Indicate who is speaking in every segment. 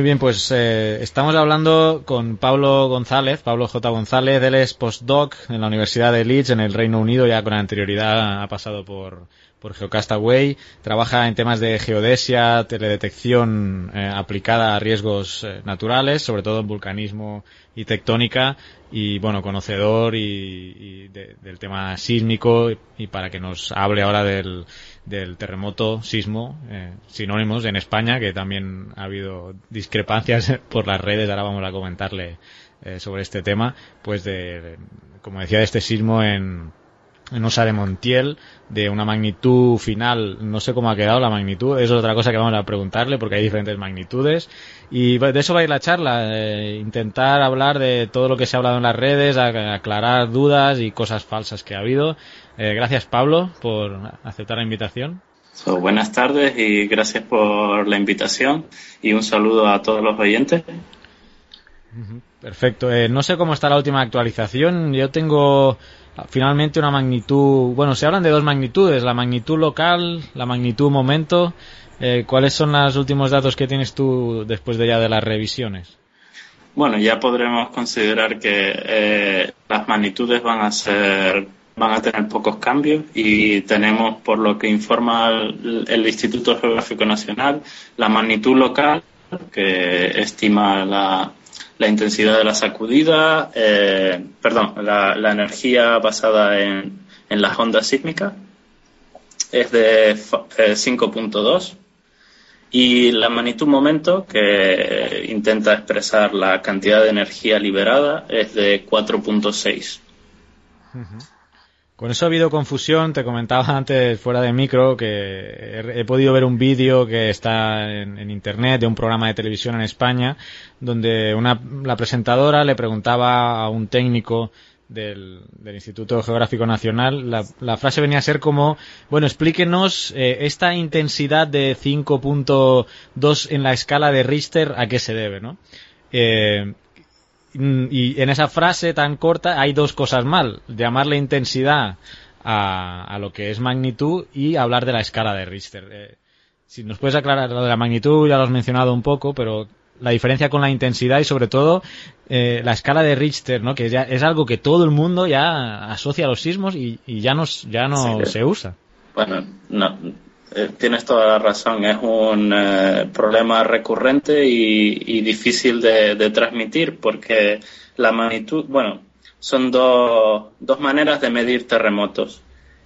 Speaker 1: Muy bien, pues eh, estamos hablando con Pablo González, Pablo J. González, él es postdoc en la Universidad de Leeds en el Reino Unido, ya con anterioridad ha pasado por, por Geocastaway, trabaja en temas de geodesia, teledetección eh, aplicada a riesgos eh, naturales, sobre todo en vulcanismo y tectónica, y bueno, conocedor y, del tema sísmico, y para que nos hable ahora del, del terremoto, sismo, eh, sinónimos en España, que también ha habido discrepancias por las redes, ahora vamos a comentarle eh, sobre este tema, pues de, como decía, de este sismo en, en Osa de Montiel, de una magnitud final, no sé cómo ha quedado la magnitud, eso es otra cosa que vamos a preguntarle porque hay diferentes magnitudes. Y de eso va a ir la charla, eh, intentar hablar de todo lo que se ha hablado en las redes, aclarar dudas y cosas falsas que ha habido. Eh, gracias Pablo por aceptar la invitación.
Speaker 2: buenas tardes y gracias por la invitación y un saludo a todos los oyentes.
Speaker 1: Perfecto. Eh, no sé cómo está la última actualización. Yo tengo finalmente una magnitud. Bueno, se hablan de dos magnitudes: la magnitud local, la magnitud momento. Eh, ¿Cuáles son los últimos datos que tienes tú después de ya de las revisiones?
Speaker 2: Bueno, ya podremos considerar que las magnitudes van a ser van a tener pocos cambios y tenemos, por lo que informa el, Instituto Geográfico Nacional, la magnitud local que estima la, intensidad de la sacudida, eh, perdón, la, energía basada en, en las ondas sísmicas es de 5.2 eh, y la magnitud momento que intenta expresar la cantidad de energía liberada es de 4.6.
Speaker 1: Con eso ha habido confusión. Te comentaba antes fuera de micro que he, podido ver un vídeo que está en, internet de un programa de televisión en España donde una, la presentadora le preguntaba a un técnico del, Instituto Geográfico Nacional, la, frase venía a ser como, bueno, explíquenos eh, esta intensidad de 5.2 en la escala de Richter, ¿a qué se debe, no? Eh, y en esa frase tan corta hay dos cosas mal. Llamarle intensidad a, lo que es magnitud y hablar de la escala de Richter. Eh, si nos puedes aclarar lo de la magnitud, ya lo has mencionado un poco, pero la diferencia con la intensidad y sobre todo eh, la escala de Richter, ¿no? Que ya es algo que todo el mundo ya asocia a los sismos y, ya no, ya no se usa.
Speaker 2: Bueno, no, eh, tienes toda la razón, es un eh, problema recurrente y, difícil de, transmitir porque la magnitud, bueno, son dos, dos maneras de medir terremotos.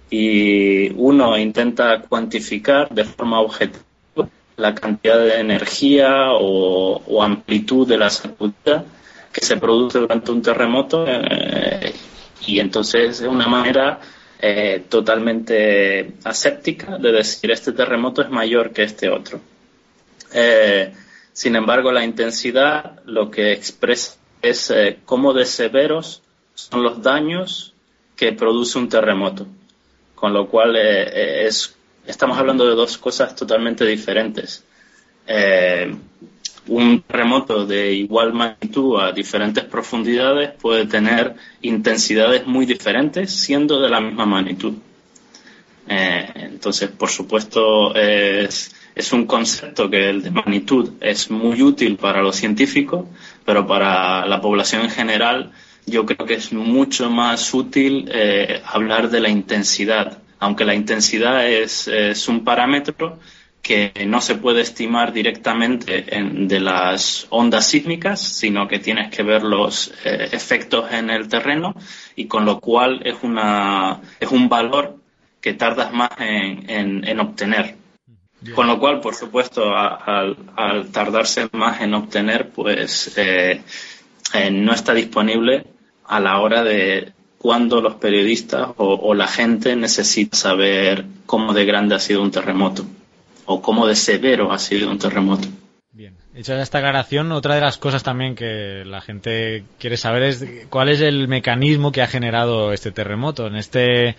Speaker 2: Y uno intenta cuantificar de forma objetiva la cantidad de energía o, amplitud de la sacudida que se produce durante un terremoto eh, y entonces es una manera eh, totalmente aséptica de decir este terremoto es mayor que este otro. Eh, sin embargo, la intensidad lo que expresa es eh, cómo de severos son los daños que produce un terremoto. Con lo cual es, estamos hablando de dos cosas totalmente diferentes un terremoto de igual magnitud a diferentes profundidades puede tener intensidades muy diferentes siendo de la misma magnitud. Eh, entonces, por supuesto, es, es un concepto que el de magnitud es muy útil para los científicos, pero para la población en general yo creo que es mucho más útil eh, hablar de la intensidad, aunque la intensidad es, un parámetro que no se puede estimar directamente de las ondas sísmicas, sino que tienes que ver los eh, efectos en el terreno y con lo cual es, una, es un valor que tardas más en, obtener. Con lo cual, por supuesto, al, tardarse más en obtener, pues eh, no está disponible a la hora de cuando los periodistas o, la gente necesita saber cómo de grande ha sido un terremoto o cómo de severo ha sido un terremoto.
Speaker 1: Bien, hecha esta aclaración, otra de las cosas también que la gente quiere saber es cuál es el mecanismo que ha generado este terremoto. En este,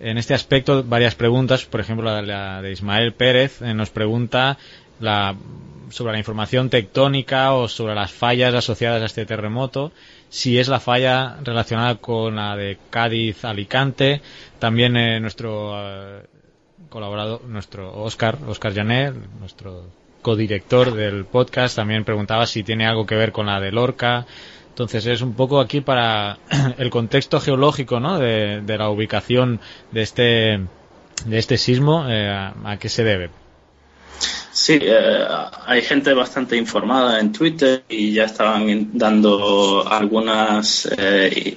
Speaker 1: en este aspecto, varias preguntas, por ejemplo, la, de Ismael Pérez eh, nos pregunta la, sobre la información tectónica o sobre las fallas asociadas a este terremoto si es la falla relacionada con la de Cádiz-Alicante. También eh, nuestro eh, colaborador, nuestro Oscar, Oscar Janet, nuestro codirector del podcast, también preguntaba si tiene algo que ver con la de Lorca. Entonces es un poco aquí para el contexto geológico, ¿no? De, la ubicación de este de este sismo, eh, a qué se debe.
Speaker 2: Sí, eh, hay gente bastante informada en Twitter y ya estaban dando algunos eh,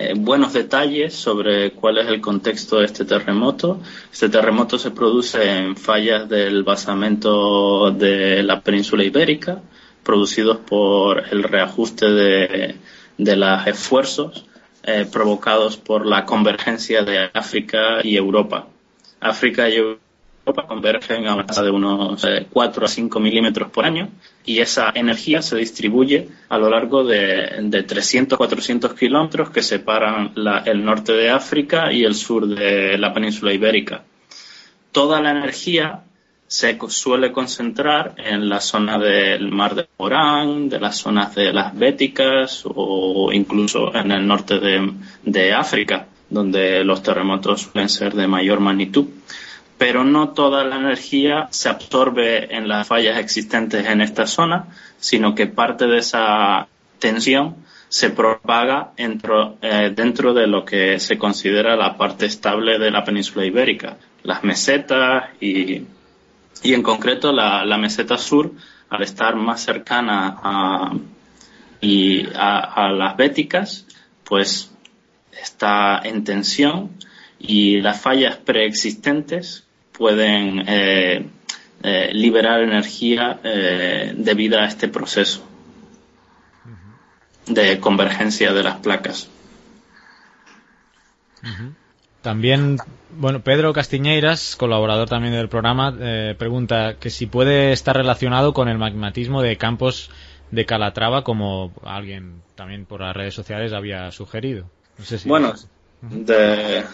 Speaker 2: eh, buenos detalles sobre cuál es el contexto de este terremoto. Este terremoto se produce en fallas del basamento de la península ibérica, producidos por el reajuste de, de los esfuerzos provocados por la convergencia de África y Europa. África y Europa convergen a una de unos 4 eh, a 5 milímetros por año y esa energía se distribuye a lo largo de, de 300 400 kilómetros que separan el norte de África y el sur de la península ibérica. Toda la energía se suele concentrar en la zona del mar de Morán, de las zonas de las Béticas o incluso en el norte de, de África, donde los terremotos suelen ser de mayor magnitud pero no toda la energía se absorbe en las fallas existentes en esta zona, sino que parte de esa tensión se propaga dentro, eh, dentro de lo que se considera la parte estable de la península ibérica, las mesetas y, y en concreto la, meseta sur, al estar más cercana a, y a las béticas, pues está en tensión y las fallas preexistentes pueden eh, eh, liberar energía eh, debido a este proceso de convergencia de las placas.
Speaker 1: También, bueno, Pedro Castiñeiras, colaborador también del programa, pregunta que si puede estar relacionado con el magmatismo de campos de Calatrava, como alguien también por las redes sociales había sugerido.
Speaker 2: bueno, de,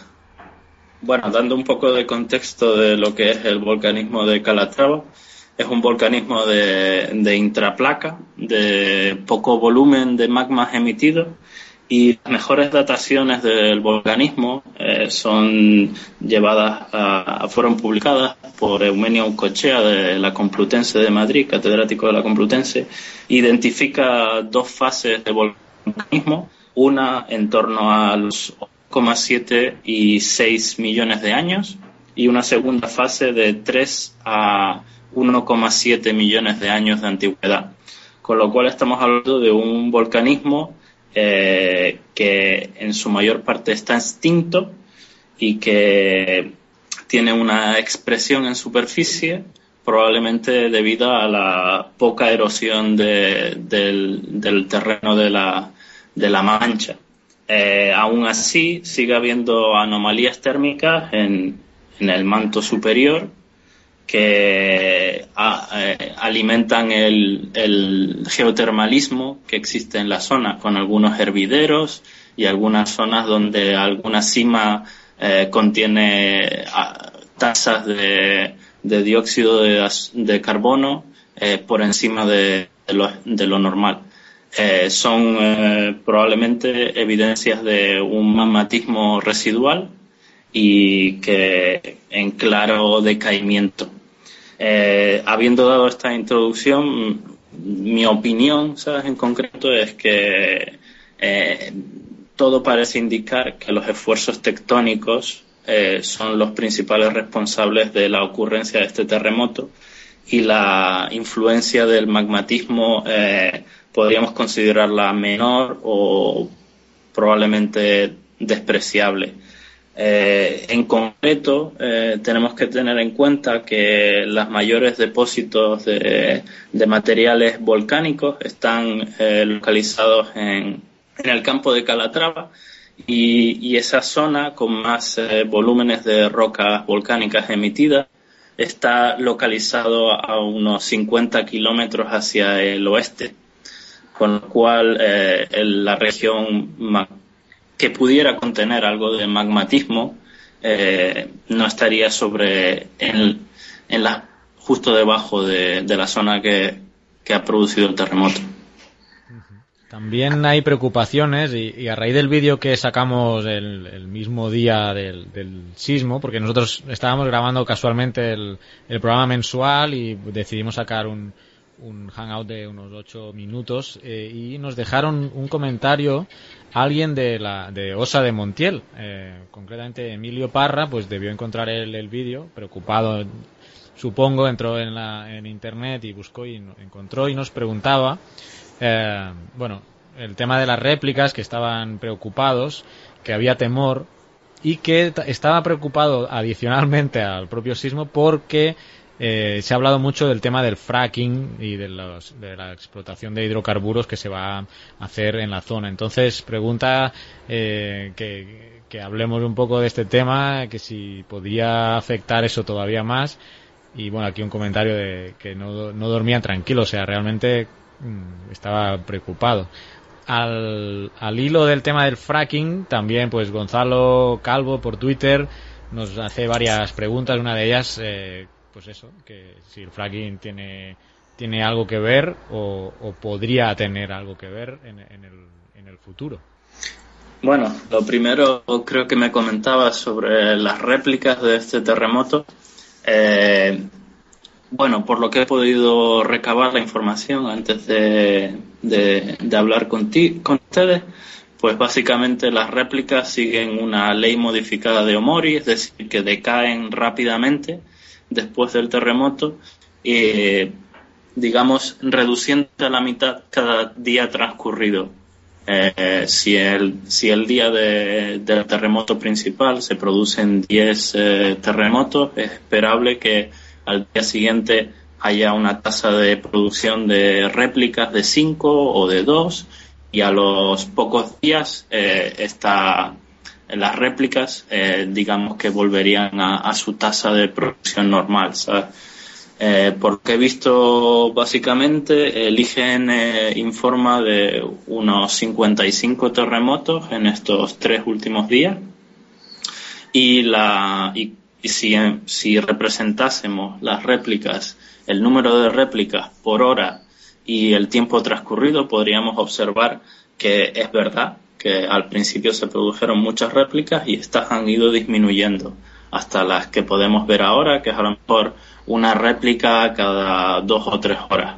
Speaker 2: bueno, dando un poco de contexto de lo que es el volcanismo de Calatrava, es un volcanismo de, intraplaca, de poco volumen de magmas emitidos y las mejores dataciones del volcanismo eh, son llevadas fueron publicadas por Eumenio Cochea de la Complutense de Madrid, catedrático de la Complutense, identifica dos fases de volcanismo, una en torno a los 1,7 y 6 millones de años y una segunda fase de 3 a 1,7 millones de años de antigüedad. Con lo cual estamos hablando de un volcanismo eh, que en su mayor parte está extinto y que tiene una expresión en superficie probablemente debido a la poca erosión del, del, terreno de la, de la mancha. Eh, aún así sigue habiendo anomalías térmicas en, el manto superior que eh, alimentan el, geotermalismo que existe en la zona, con algunos hervideros y algunas zonas donde alguna cima eh, contiene tasas de, dióxido de, carbono por encima de lo normal. Eh, son eh, probablemente evidencias de un magmatismo residual y que en claro decaimiento. Eh, habiendo dado esta introducción, mi opinión, ¿sabes? En concreto es que todo parece indicar que los esfuerzos tectónicos son los principales responsables de la ocurrencia de este terremoto y la influencia del magmatismo podríamos considerarla menor o probablemente despreciable. Eh, en concreto, tenemos que tener en cuenta que los mayores depósitos de, materiales volcánicos están localizados en, el campo de Calatrava y, esa zona con más eh, volúmenes de rocas volcánicas emitidas está localizado a unos 50 kilómetros hacia el oeste, con lo cual eh, la región que pudiera contener algo de magmatismo eh, no estaría sobre en, la, justo debajo de, la zona que ha producido el terremoto.
Speaker 1: También hay preocupaciones y, a raíz del vídeo que sacamos el, mismo día del, sismo, porque nosotros estábamos grabando casualmente el, programa mensual y decidimos sacar un, hangout de unos ocho minutos eh, y nos dejaron un comentario alguien de la de Osa de Montiel, eh, concretamente Emilio Parra, pues debió encontrar el, el vídeo, preocupado supongo, entró en, la, en internet y buscó y encontró y nos preguntaba eh, bueno, el tema de las réplicas, que estaban preocupados, que había temor y que estaba preocupado adicionalmente al propio sismo porque eh, se ha hablado mucho del tema del fracking y de, la explotación de hidrocarburos que se va a hacer en la zona. Entonces pregunta eh, que, hablemos un poco de este tema, que si podía afectar eso todavía más. Y bueno, aquí un comentario de que no, no dormían tranquilos, o sea, realmente Mm, estaba preocupado. Al, al, hilo del tema del fracking, también pues Gonzalo Calvo por Twitter nos hace varias preguntas. Una de ellas, eh, pues eso, que si el fracking tiene, tiene algo que ver o, podría tener algo que ver en, el, en el futuro.
Speaker 2: Bueno, lo primero creo que me comentaba sobre las réplicas de este terremoto. Eh, bueno, por lo que he podido recabar la información antes de, hablar con, con ustedes, pues básicamente las réplicas siguen una ley modificada de Omori, es decir, que decaen rápidamente después del terremoto, y, digamos, reduciendo a la mitad cada día transcurrido. Eh, si, el, si el día del terremoto principal se producen 10 eh, terremotos, es esperable que al día siguiente haya una tasa de producción de réplicas de 5 o de 2 y a los pocos días eh, las réplicas eh, digamos que volverían a, su tasa de producción normal. Eh, porque he visto básicamente el IGN informa de unos 55 terremotos en estos tres últimos días y la y y si, representásemos las réplicas, el número de réplicas por hora y el tiempo transcurrido, podríamos observar que es verdad que al principio se produjeron muchas réplicas y estas han ido disminuyendo hasta las que podemos ver ahora, que es a lo mejor una réplica cada dos o tres horas.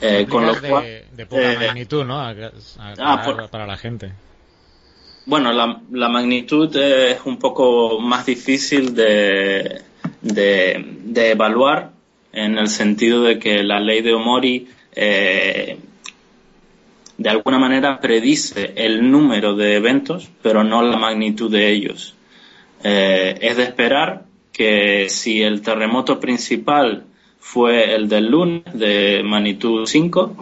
Speaker 1: Eh, con lo cual, de, poca eh, magnitud, ¿no? Ah, para la gente.
Speaker 2: Bueno, la, magnitud es un poco más difícil de, de, evaluar en el sentido de que la ley de Omori eh, de alguna manera predice el número de eventos, pero no la magnitud de ellos. Eh, es de esperar que si el terremoto principal fue el del lunes de magnitud 5,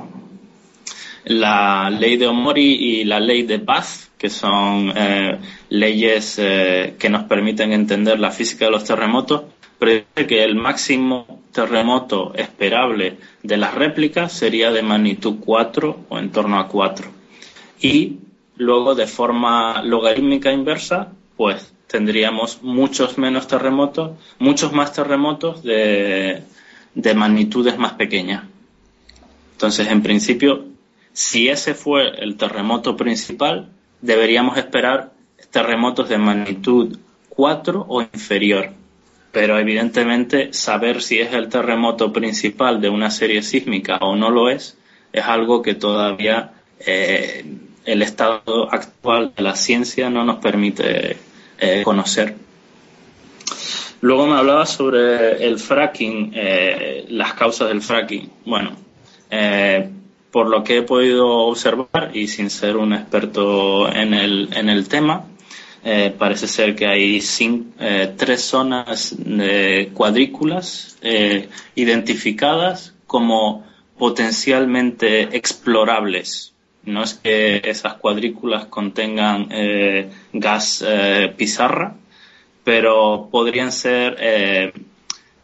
Speaker 2: la ley de Omori y la ley de Bath que son eh, leyes eh, que nos permiten entender la física de los terremotos, predice que el máximo terremoto esperable de las réplicas sería de magnitud 4 o en torno a 4. Y luego de forma logarítmica inversa, pues tendríamos muchos menos terremotos, muchos más terremotos de, de magnitudes más pequeñas. Entonces, en principio, si ese fue el terremoto principal, deberíamos esperar terremotos de magnitud 4 o inferior. pero evidentemente saber si es el terremoto principal de una serie sísmica o no lo es, es algo que todavía eh, el estado actual de la ciencia no nos permite eh, conocer. Luego me hablaba sobre el fracking, eh, las causas del fracking. Bueno, por lo que he podido observar y sin ser un experto en el, en el tema, eh, parece ser que hay eh, tres zonas de cuadrículas eh, identificadas como potencialmente explorables. No es que esas cuadrículas contengan gas pizarra, pero podrían ser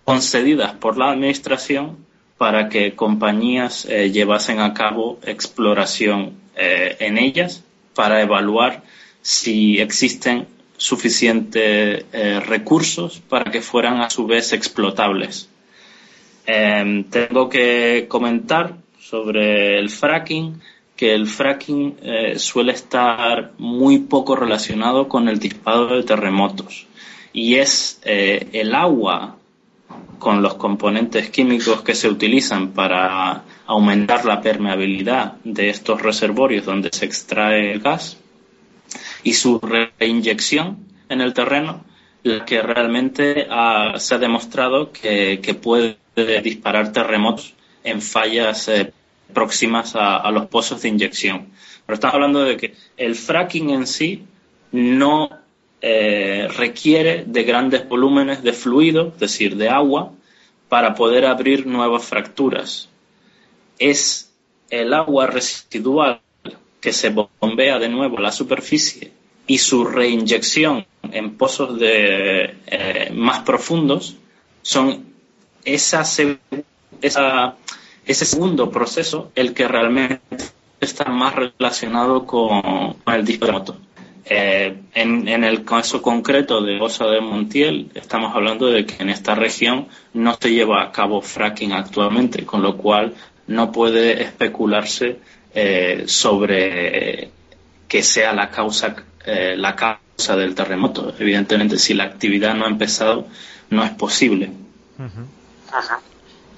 Speaker 2: concedidas por la Administración para que compañías llevasen a cabo exploración en ellas para evaluar si existen suficientes eh, recursos para que fueran a su vez explotables. Em, tengo que comentar sobre el fracking que el fracking eh, suele estar muy poco relacionado con el disparo de terremotos y es eh, el agua con los componentes químicos que se utilizan para aumentar la permeabilidad de estos reservorios donde se extrae el gas y su reinyección en el terreno, la que realmente se ha demostrado que, puede disparar terremotos en fallas eh, próximas a, los pozos de inyección. Pero estamos hablando de que el fracking en sí no eh, requiere de grandes volúmenes de fluido, es decir, de agua, para poder abrir nuevas fracturas. Es el agua residual que se bombea de nuevo a la superficie y su reinyección en pozos de, eh, más profundos son ese segundo proceso el que realmente está más relacionado con, el terremoto. Eh, en, en, el caso concreto de Osa de Montiel, estamos hablando de que en esta región no se lleva a cabo fracking actualmente, con lo cual no puede especularse eh, sobre que sea la causa, eh, la causa del terremoto. Evidentemente, si la actividad no ha empezado, no es posible.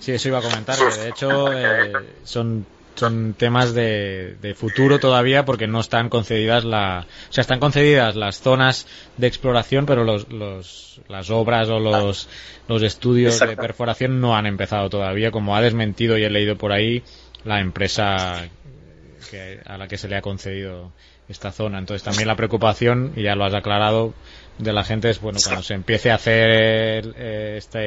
Speaker 1: Sí, eso iba a comentar, que de hecho eh, son son temas de, de, futuro todavía porque no están concedidas la, o sea, están concedidas las zonas de exploración, pero los, los, las obras o los, los estudios de perforación no han empezado todavía, como ha desmentido y he leído por ahí la empresa a la que se le ha concedido esta zona. Entonces también la preocupación, y ya lo has aclarado, de la gente es, bueno, cuando se empiece a hacer eh, esta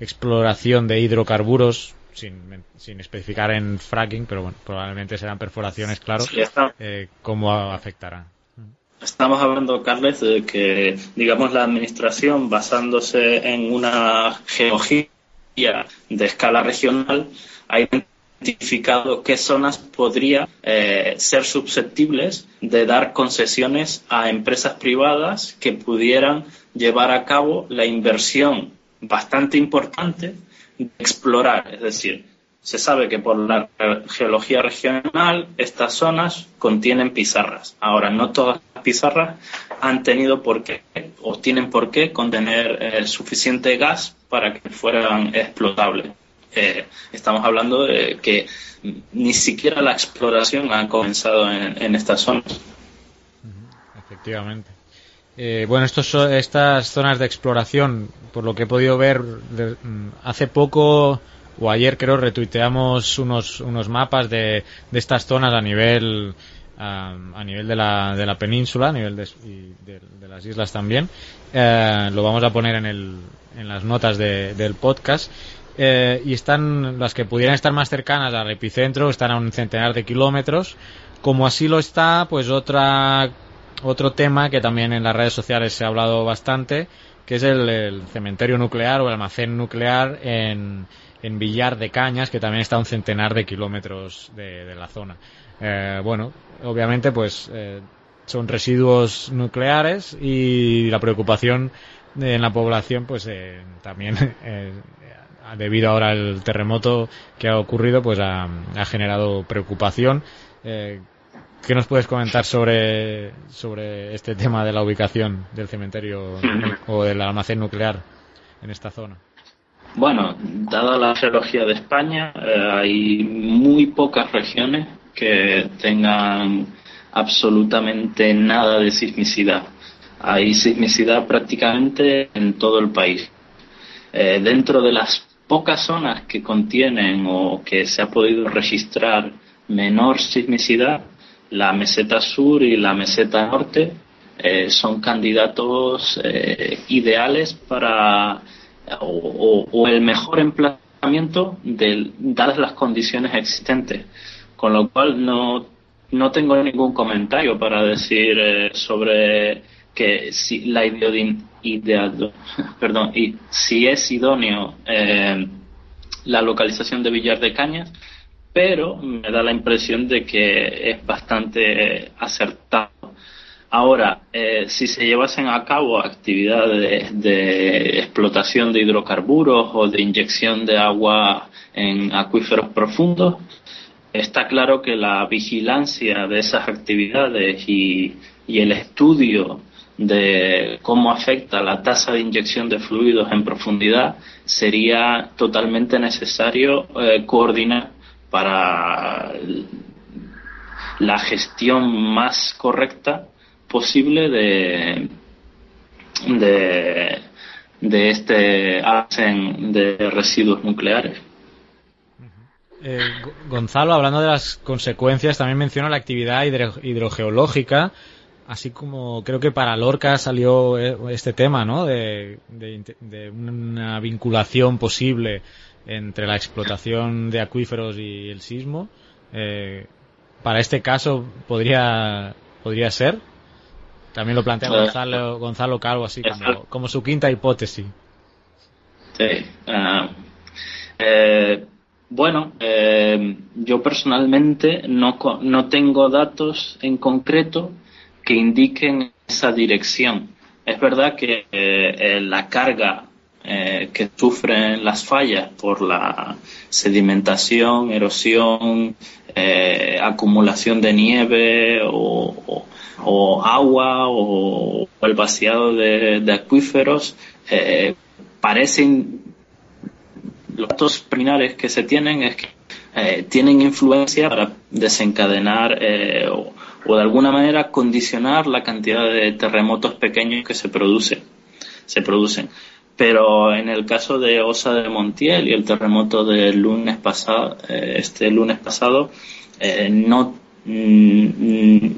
Speaker 1: exploración de hidrocarburos, sin, sin especificar en fracking, pero bueno, probablemente serán perforaciones, claro, eh, ¿cómo afectará?
Speaker 2: Estamos hablando, Carles, de que, digamos, la administración, basándose en una geología de escala regional, ha identificado qué zonas podría eh, ser susceptibles de dar concesiones a empresas privadas que pudieran llevar a cabo la inversión bastante importante de explorar, es decir, se sabe que por la geología regional estas zonas contienen pizarras. Ahora, no todas las pizarras han tenido por qué o tienen por qué contener eh, suficiente gas para que fueran explotables. Eh, estamos hablando de que ni siquiera la exploración ha comenzado en, estas zonas.
Speaker 1: Efectivamente. Eh, bueno, estos, estas zonas de exploración, por lo que he podido ver, mm, hace poco o ayer creo retuiteamos unos, unos mapas de, de estas zonas a nivel a, nivel de la, de la península, a nivel de, de, las islas también. Eh, lo vamos a poner en, el, en las notas del podcast. Eh, y están las que pudieran estar más cercanas al epicentro están a un centenar de kilómetros como así lo está pues otra otro tema que también en las redes sociales se ha hablado bastante que es el, cementerio nuclear o el almacén nuclear en, Villar de Cañas que también está a un centenar de kilómetros de, la zona eh, bueno obviamente pues eh, son residuos nucleares y la preocupación en la población pues también debido ahora al terremoto que ha ocurrido, pues ha, generado preocupación. Eh, ¿Qué nos puedes comentar sobre, sobre este tema de la ubicación del cementerio o del almacén nuclear en esta zona.
Speaker 2: Bueno, dada la geología de España, eh, hay muy pocas regiones que tengan absolutamente nada de sismicidad. Hay sismicidad prácticamente en todo el país. Eh, dentro de las pocas zonas que contienen o que se ha podido registrar menor sismicidad, la meseta sur y la meseta norte eh, son candidatos eh, ideales para o, el mejor emplazamiento de, dadas las condiciones existentes. Con lo cual no, no tengo ningún comentario para decir eh, sobre que si la ideal, perdón, y si es idóneo la localización de Villar de Cañas, pero me da la impresión de que es bastante acertado. Ahora, eh, si se llevasen a cabo actividades de explotación de hidrocarburos o de inyección de agua en acuíferos profundos, está claro que la vigilancia de esas actividades y, el estudio de cómo afecta la tasa de inyección de fluidos en profundidad sería totalmente necesario eh, coordinar para la gestión más correcta posible de, de, este arsen de residuos nucleares.
Speaker 1: Eh, Gonzalo, hablando de las consecuencias, también menciona la actividad hidrogeológica, así como creo que para Lorca salió eh, este tema, ¿no? De una vinculación posible entre la explotación de acuíferos y el sismo. Eh, para este caso podría podría ser. También lo plantea Gonzalo, Gonzalo Calvo así como, como su quinta hipótesis.
Speaker 2: Sí. Ah, eh, bueno, eh, yo personalmente no, no tengo datos en concreto que indiquen esa dirección. Es verdad que la carga eh, que sufren las fallas por la sedimentación, erosión, eh, acumulación de nieve o, agua o, el vaciado de, acuíferos, eh, parecen los datos preliminares que se tienen es que tienen influencia para desencadenar o, o, de alguna manera condicionar la cantidad de terremotos pequeños que se producen. Se producen pero en el caso de Osa de Montiel y el terremoto del lunes pasado, eh, este lunes pasado, eh, no mm,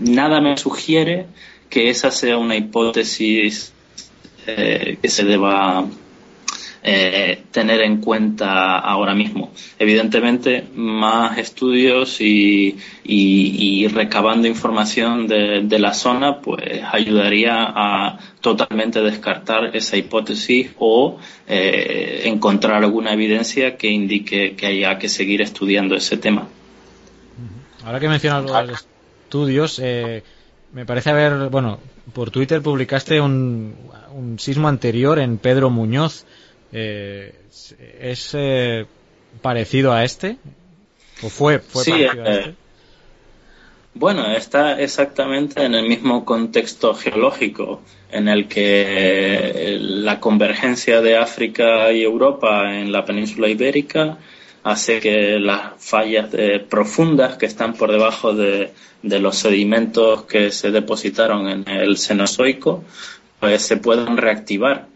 Speaker 2: nada me sugiere que esa sea una hipótesis eh, que se deba eh, tener en cuenta ahora mismo. Evidentemente, más estudios y, recabando información de, la zona, pues ayudaría a totalmente descartar esa hipótesis o eh, encontrar alguna evidencia que indique que haya que seguir estudiando ese tema.
Speaker 1: Ahora que mencionas los estudios, eh, me parece haber, bueno, por Twitter publicaste un, un sismo anterior en Pedro Muñoz. Eh, ¿Es eh, parecido a este? ¿O fue, fue parecido a
Speaker 2: eh, este? Bueno, está exactamente en el mismo contexto geológico en el que la convergencia de África y Europa en la península ibérica hace que las fallas profundas que están por debajo de, de, los sedimentos que se depositaron en el Cenozoico pues se puedan reactivar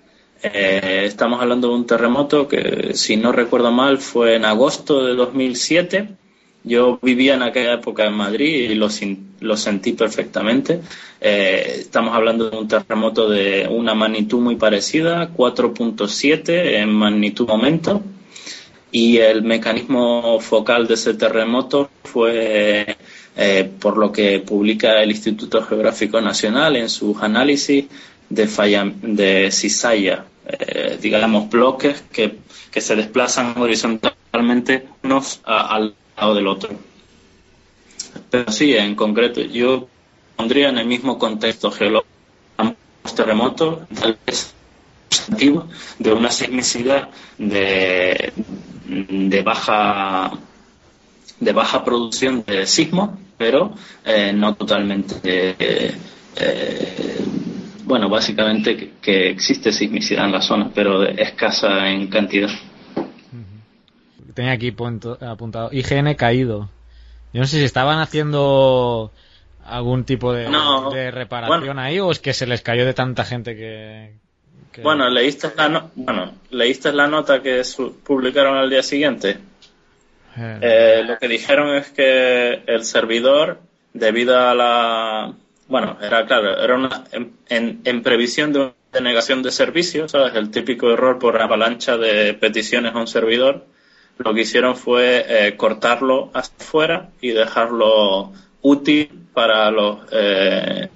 Speaker 2: eh, estamos hablando de un terremoto que, si no recuerdo mal, fue en agosto de 2007. Yo vivía en aquella época en Madrid y lo, lo sentí perfectamente. Eh, estamos hablando de un terremoto de una magnitud muy parecida, 4.7 en magnitud momento. Y el mecanismo focal de ese terremoto fue, eh, por lo que publica el Instituto Geográfico Nacional en sus análisis, de, falla, de cizalla, eh, digamos, bloques que, que, se desplazan horizontalmente unos al lado del otro. Pero sí, en concreto, yo pondría en el mismo contexto geológico ambos terremotos, tal vez de una sismicidad de, de baja de baja producción de sismos, pero eh, no totalmente eh, bueno, básicamente que, existe sismicidad en la zona, pero escasa en cantidad.
Speaker 1: Tenía aquí apuntado IGN caído. Yo no sé si estaban haciendo algún tipo de, reparación ahí o es que se les cayó de tanta gente que...
Speaker 2: Bueno, ¿leíste la, bueno, ¿leíste la nota que publicaron al día siguiente? Eh. Eh, lo que dijeron es que el servidor, debido a la... Bueno, era claro, era una, en, en, previsión de una denegación de servicio, ¿sabes? El típico error por avalancha de peticiones a un servidor. Lo que hicieron fue eh, cortarlo hacia afuera y dejarlo útil para los eh,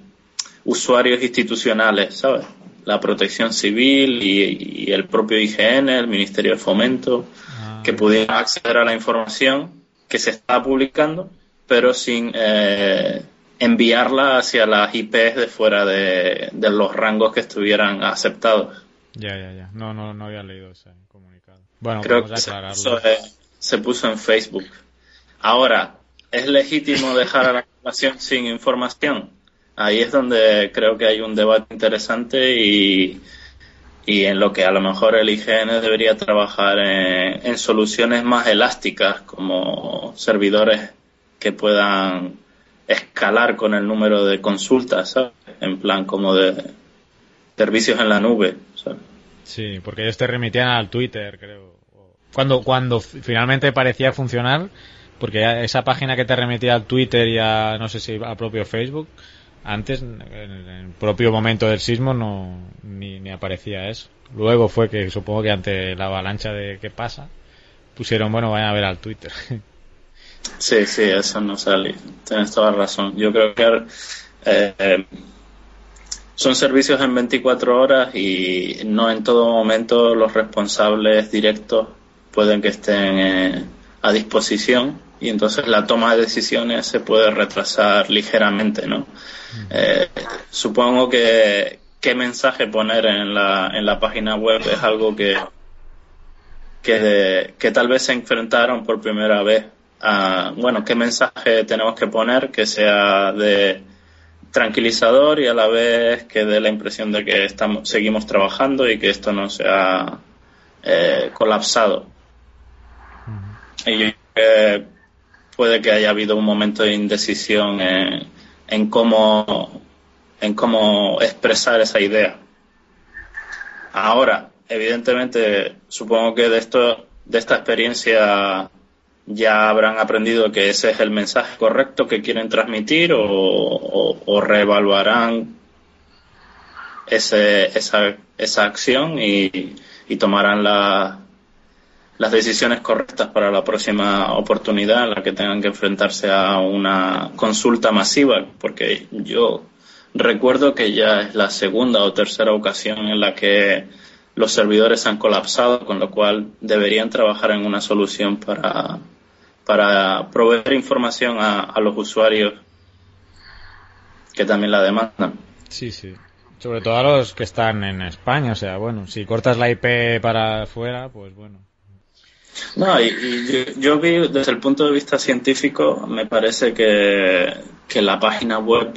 Speaker 2: usuarios institucionales, ¿sabes? La protección civil y, el propio IGN, el Ministerio de Fomento, ah. que pudieran acceder a la información que se está publicando, pero sin eh, enviarla hacia las IPs de fuera de, los rangos que estuvieran aceptados.
Speaker 1: Ya, ya, ya. No, no, no había leído ese comunicado. Bueno,
Speaker 2: Creo que se puso en Facebook. Ahora, ¿Es legítimo dejar a la población sin información? Ahí es donde creo que hay un debate interesante y, en lo que a lo mejor el IGN debería trabajar en, soluciones más elásticas como servidores que puedan escalar con el número de consultas, ¿sabes? En plan como de servicios en la nube,
Speaker 1: Sí, porque ellos te remitían al Twitter, creo. Cuando, cuando finalmente parecía funcionar, porque esa página que te remitía al Twitter y a, no sé si al propio Facebook, antes, en el propio momento del sismo, no ni, aparecía eso. Luego fue que supongo que ante la avalancha de qué pasa, pusieron, bueno, vayan a ver al Twitter.
Speaker 2: Sí, sí, eso no sale. Tienes toda la razón. Yo creo que eh, son servicios en 24 horas y no en todo momento los responsables directos pueden que estén eh, a disposición y entonces la toma de decisiones se puede retrasar ligeramente, ¿no? Eh, supongo que qué mensaje poner en la, en la página web es algo que, que, que tal vez se enfrentaron por primera vez a, bueno, qué mensaje tenemos que poner que sea de tranquilizador y a la vez que dé la impresión de que estamos, seguimos trabajando y que esto no se ha eh, colapsado. Y eh, puede que haya habido un momento de indecisión en, cómo, en cómo expresar esa idea. Ahora, evidentemente, supongo que de esto, de esta experiencia ya habrán aprendido que ese es el mensaje correcto que quieren transmitir o, reevaluarán ese, esa, esa acción y, y tomarán la, las decisiones correctas para la próxima oportunidad en la que tengan que enfrentarse a una consulta masiva, porque yo recuerdo que ya es la segunda o tercera ocasión en la que los servidores han colapsado, con lo cual deberían trabajar en una solución para, para proveer información a, a los usuarios que también la demandan.
Speaker 1: Sí, sí. Sobre todo a los que están en España, o sea, bueno, si cortas la IP para afuera, pues bueno.
Speaker 2: No, y, yo, vi desde el punto de vista científico, me parece que, la página web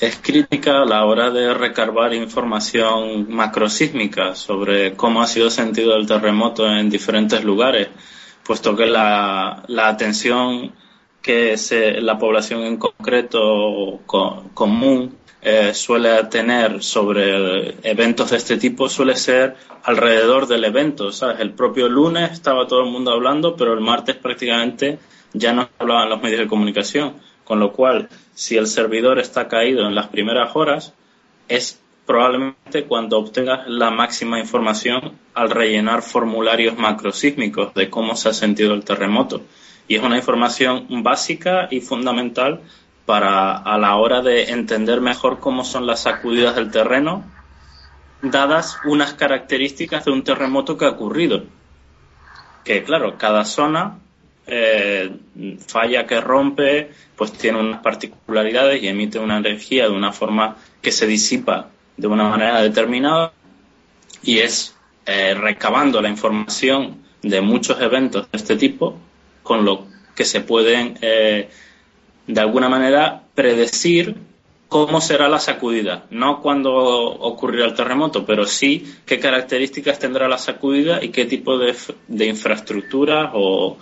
Speaker 2: es crítica a la hora de recarbar información macrosísmica sobre cómo ha sido sentido el terremoto en diferentes lugares, puesto que la, la atención que se, la población en concreto común eh, suele tener sobre eventos de este tipo suele ser alrededor del evento. ¿sabes? El propio lunes estaba todo el mundo hablando, pero el martes prácticamente ya no hablaban los medios de comunicación. Con lo cual, si el servidor está caído en las primeras horas, es probablemente cuando obtengas la máxima información al rellenar formularios macrosísmicos de cómo se ha sentido el terremoto. Y es una información básica y fundamental para a la hora de entender mejor cómo son las sacudidas del terreno, dadas unas características de un terremoto que ha ocurrido. Que claro, cada zona eh, falla que rompe, pues tiene unas particularidades y emite una energía de una forma que se disipa de una manera determinada y es eh, recabando la información de muchos eventos de este tipo con lo que se pueden eh, de alguna manera predecir cómo será la sacudida, no cuando ocurrirá el terremoto, pero sí qué características tendrá la sacudida y qué tipo de, de infraestructuras o,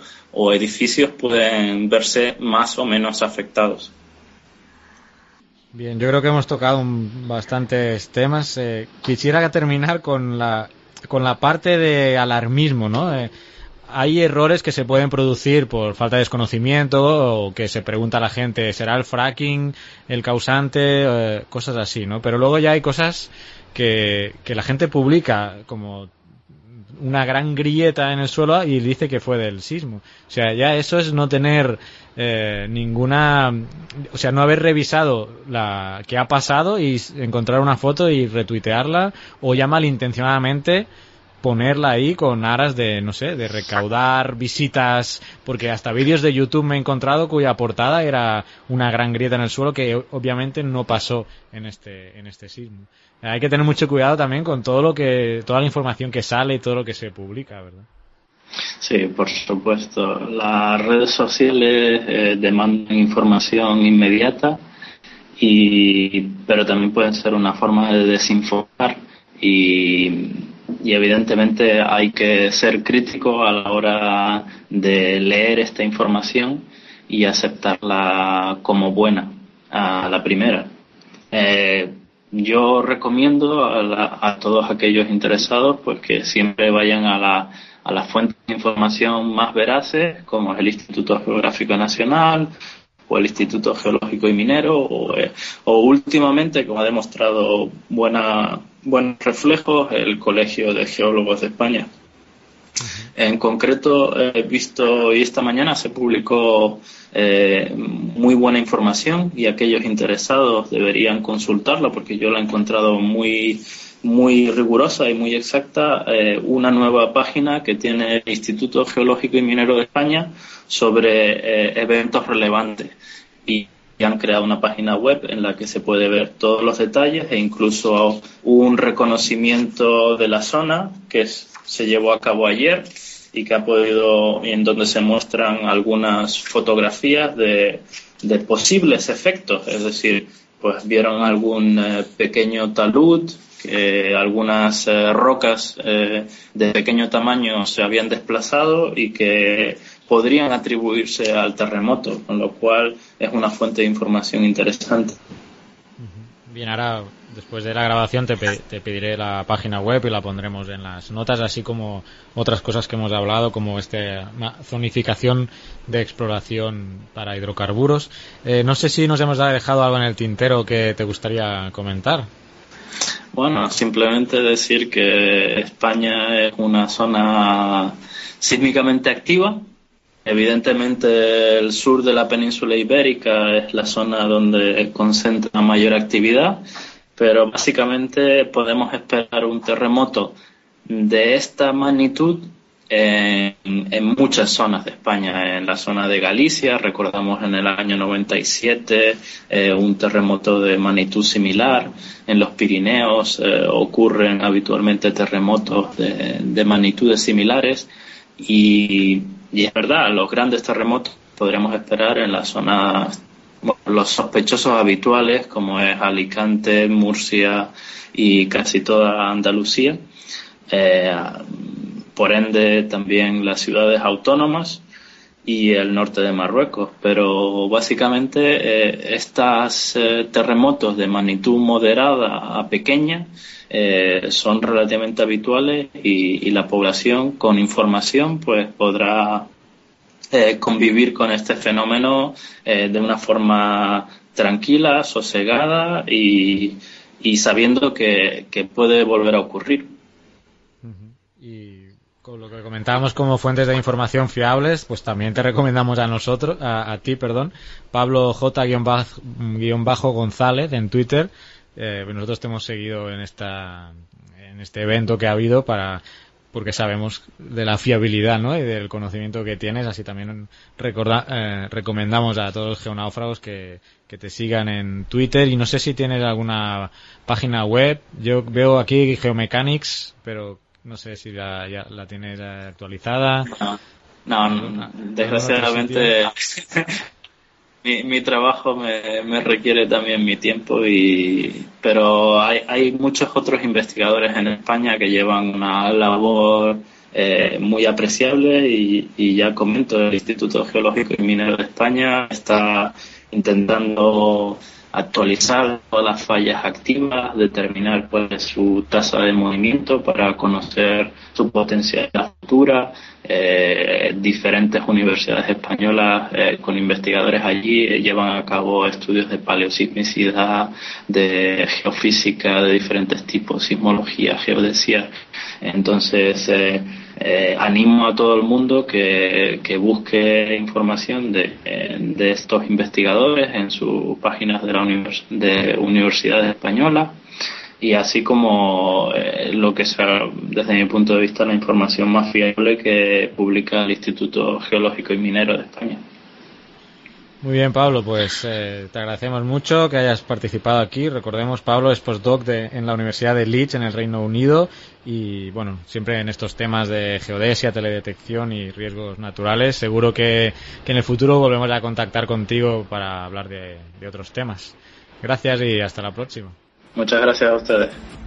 Speaker 2: edificios pueden verse más o menos afectados.
Speaker 1: Bien, yo creo que hemos tocado bastantes temas. Eh, quisiera terminar con la, con la parte de alarmismo, ¿no? Eh, hay errores que se pueden producir por falta de desconocimiento o que se pregunta a la gente, ¿será el fracking el causante? Eh, cosas así, ¿no? Pero luego ya hay cosas que, que la gente publica como una gran grieta en el suelo y dice que fue del sismo. O sea, ya eso es no tener eh, ninguna, o sea, no haber revisado la que ha pasado y encontrar una foto y retuitearla o ya malintencionadamente ponerla ahí con aras de, no sé, de recaudar visitas, porque hasta vídeos de YouTube me he encontrado cuya portada era una gran grieta en el suelo que obviamente no pasó en este, en este sismo. Hay que tener mucho cuidado también con todo lo que, toda la información que sale y todo lo que se publica, ¿verdad?
Speaker 2: Sí, por supuesto. Las redes sociales eh, demandan información inmediata y, pero también pueden ser una forma de desinformar y y evidentemente hay que ser crítico a la hora de leer esta información y aceptarla como buena a la primera. Eh, yo recomiendo a, todos aquellos interesados pues que siempre vayan a la a las fuentes de información más veraces como es el Instituto Geográfico Nacional o el Instituto Geológico y Minero o, eh, o últimamente como ha demostrado buena buenos reflejos el Colegio de Geólogos de España. En concreto, he visto y esta mañana se publicó eh, muy buena información y aquellos interesados deberían consultarla porque yo la he encontrado muy muy rigurosa y muy exacta eh, una nueva página que tiene el Instituto Geológico y Minero de España sobre eh, eventos relevantes y y han creado una página web en la que se puede ver todos los detalles e incluso un reconocimiento de la zona que se llevó a cabo ayer y que ha podido, en donde se muestran algunas fotografías de, posibles efectos, es decir, pues vieron algún eh, pequeño talud, que algunas eh, rocas eh, de pequeño tamaño se habían desplazado y que podrían atribuirse al terremoto, con lo cual es una fuente de información interesante.
Speaker 1: Bien, ahora después de la grabación te, pediré la página web y la pondremos en las notas, así como otras cosas que hemos hablado, como esta zonificación de exploración para hidrocarburos. Eh, no sé si nos hemos dejado algo en el tintero que te gustaría comentar.
Speaker 2: Bueno, simplemente decir que España es una zona sísmicamente activa, Evidentemente el sur de la península ibérica es la zona donde concentra mayor actividad, pero básicamente podemos esperar un terremoto de esta magnitud en, muchas zonas de España. En la zona de Galicia, recordamos en el año 97 eh, un terremoto de magnitud similar. En los Pirineos eh, ocurren habitualmente terremotos de, de magnitudes similares y y es verdad, los grandes terremotos podríamos esperar en las zonas, los sospechosos habituales, como es Alicante, Murcia y casi toda Andalucía. Eh, por ende, también las ciudades autónomas y el norte de Marruecos. Pero básicamente eh, estos eh, terremotos de magnitud moderada a pequeña eh, son relativamente habituales y, la población con información pues podrá convivir con este fenómeno de una forma tranquila, sosegada y, sabiendo que, puede volver a ocurrir.
Speaker 1: Con lo que comentábamos como fuentes de información fiables, pues también te recomendamos a nosotros, a, ti, perdón, Pablo J-González en Twitter, eh, nosotros te hemos seguido en esta en este evento que ha habido para porque sabemos de la fiabilidad ¿no? y del conocimiento que tienes, así también eh, recomendamos a todos los geonáufragos que, que te sigan en Twitter. Y no sé si tienes alguna página web, yo veo aquí Geomechanics, pero no sé si la, ya la tienes actualizada.
Speaker 2: No, no, desgraciadamente mi, trabajo me, requiere también mi tiempo y pero hay, hay muchos otros investigadores en España que llevan una labor eh, muy apreciable y, y, ya comento el Instituto Geológico y Minero de España está intentando actualizar todas las fallas activas, determinar cuál es su tasa de movimiento para conocer su potencial futura. Eh, diferentes universidades españolas eh, con investigadores allí eh, llevan a cabo estudios de paleosismicidad, de geofísica de diferentes tipos, sismología, geodesía. Entonces, eh, animo a todo el mundo que, busque información de, estos investigadores en sus páginas de, la de universidades españolas y así como eh, lo que sea, desde mi punto de vista, la información más fiable que publica el Instituto Geológico y Minero de España.
Speaker 1: Muy bien, Pablo, pues eh, te agradecemos mucho que hayas participado aquí. Recordemos, Pablo es postdoc de, en la Universidad de Leeds, en el Reino Unido, y bueno, siempre en estos temas de geodesia, teledetección y riesgos naturales. Seguro que, en el futuro volvemos a contactar contigo para hablar de otros temas. Gracias y hasta la próxima.
Speaker 2: Muchas gracias a ustedes.